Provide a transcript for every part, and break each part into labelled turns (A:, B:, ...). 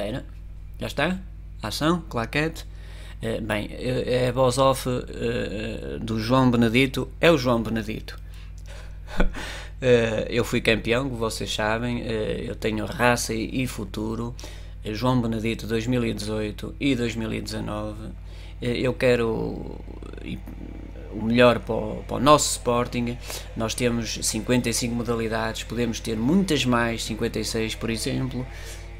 A: Espera, já está? Ação, claquete. Uh, bem, é a voz off uh, do João Benedito, é o João Benedito. eu fui campeão, como vocês sabem, eu tenho raça e, e futuro. João Benedito 2018 e 2019. Eu quero o melhor para o, para o, nosso Sporting. Nós temos 55 modalidades, podemos ter muitas mais, 56 por exemplo.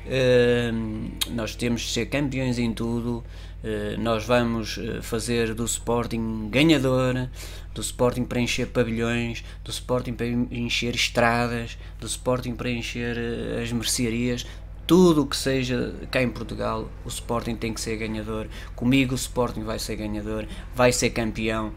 A: Uh, nós temos de ser campeões em tudo. Uh, nós vamos eh, fazer do Sporting ganhador, do Sporting para encher pavilhões, do Sporting para encher estradas, do Sporting para encher uh, as mercearias, tudo o que seja cá em Portugal, o Sporting tem que ser ganhador. Comigo o Sporting vai ser ganhador, vai ser campeão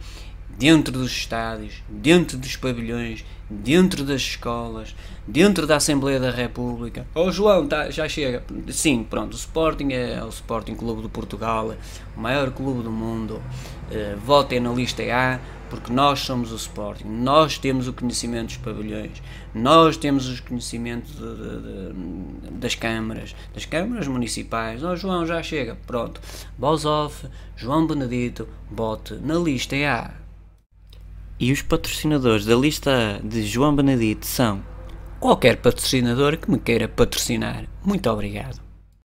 A: dentro dos estádios, dentro dos pavilhões, dentro das escolas, dentro da Assembleia da República. Oh João, tá, já chega. Sim, pronto, o Sporting é o Sporting Clube de Portugal, o maior clube do mundo. Uh, votem na lista A, porque nós somos o Sporting, nós temos o conhecimento dos pavilhões, nós temos os conhecimentos de, de, de, das câmaras, das câmaras municipais. Oh João, já chega. Pronto. Bosoff, João Benedito, bote na lista A.
B: E os patrocinadores da lista de João Benedito são
A: qualquer patrocinador que me queira patrocinar. Muito obrigado.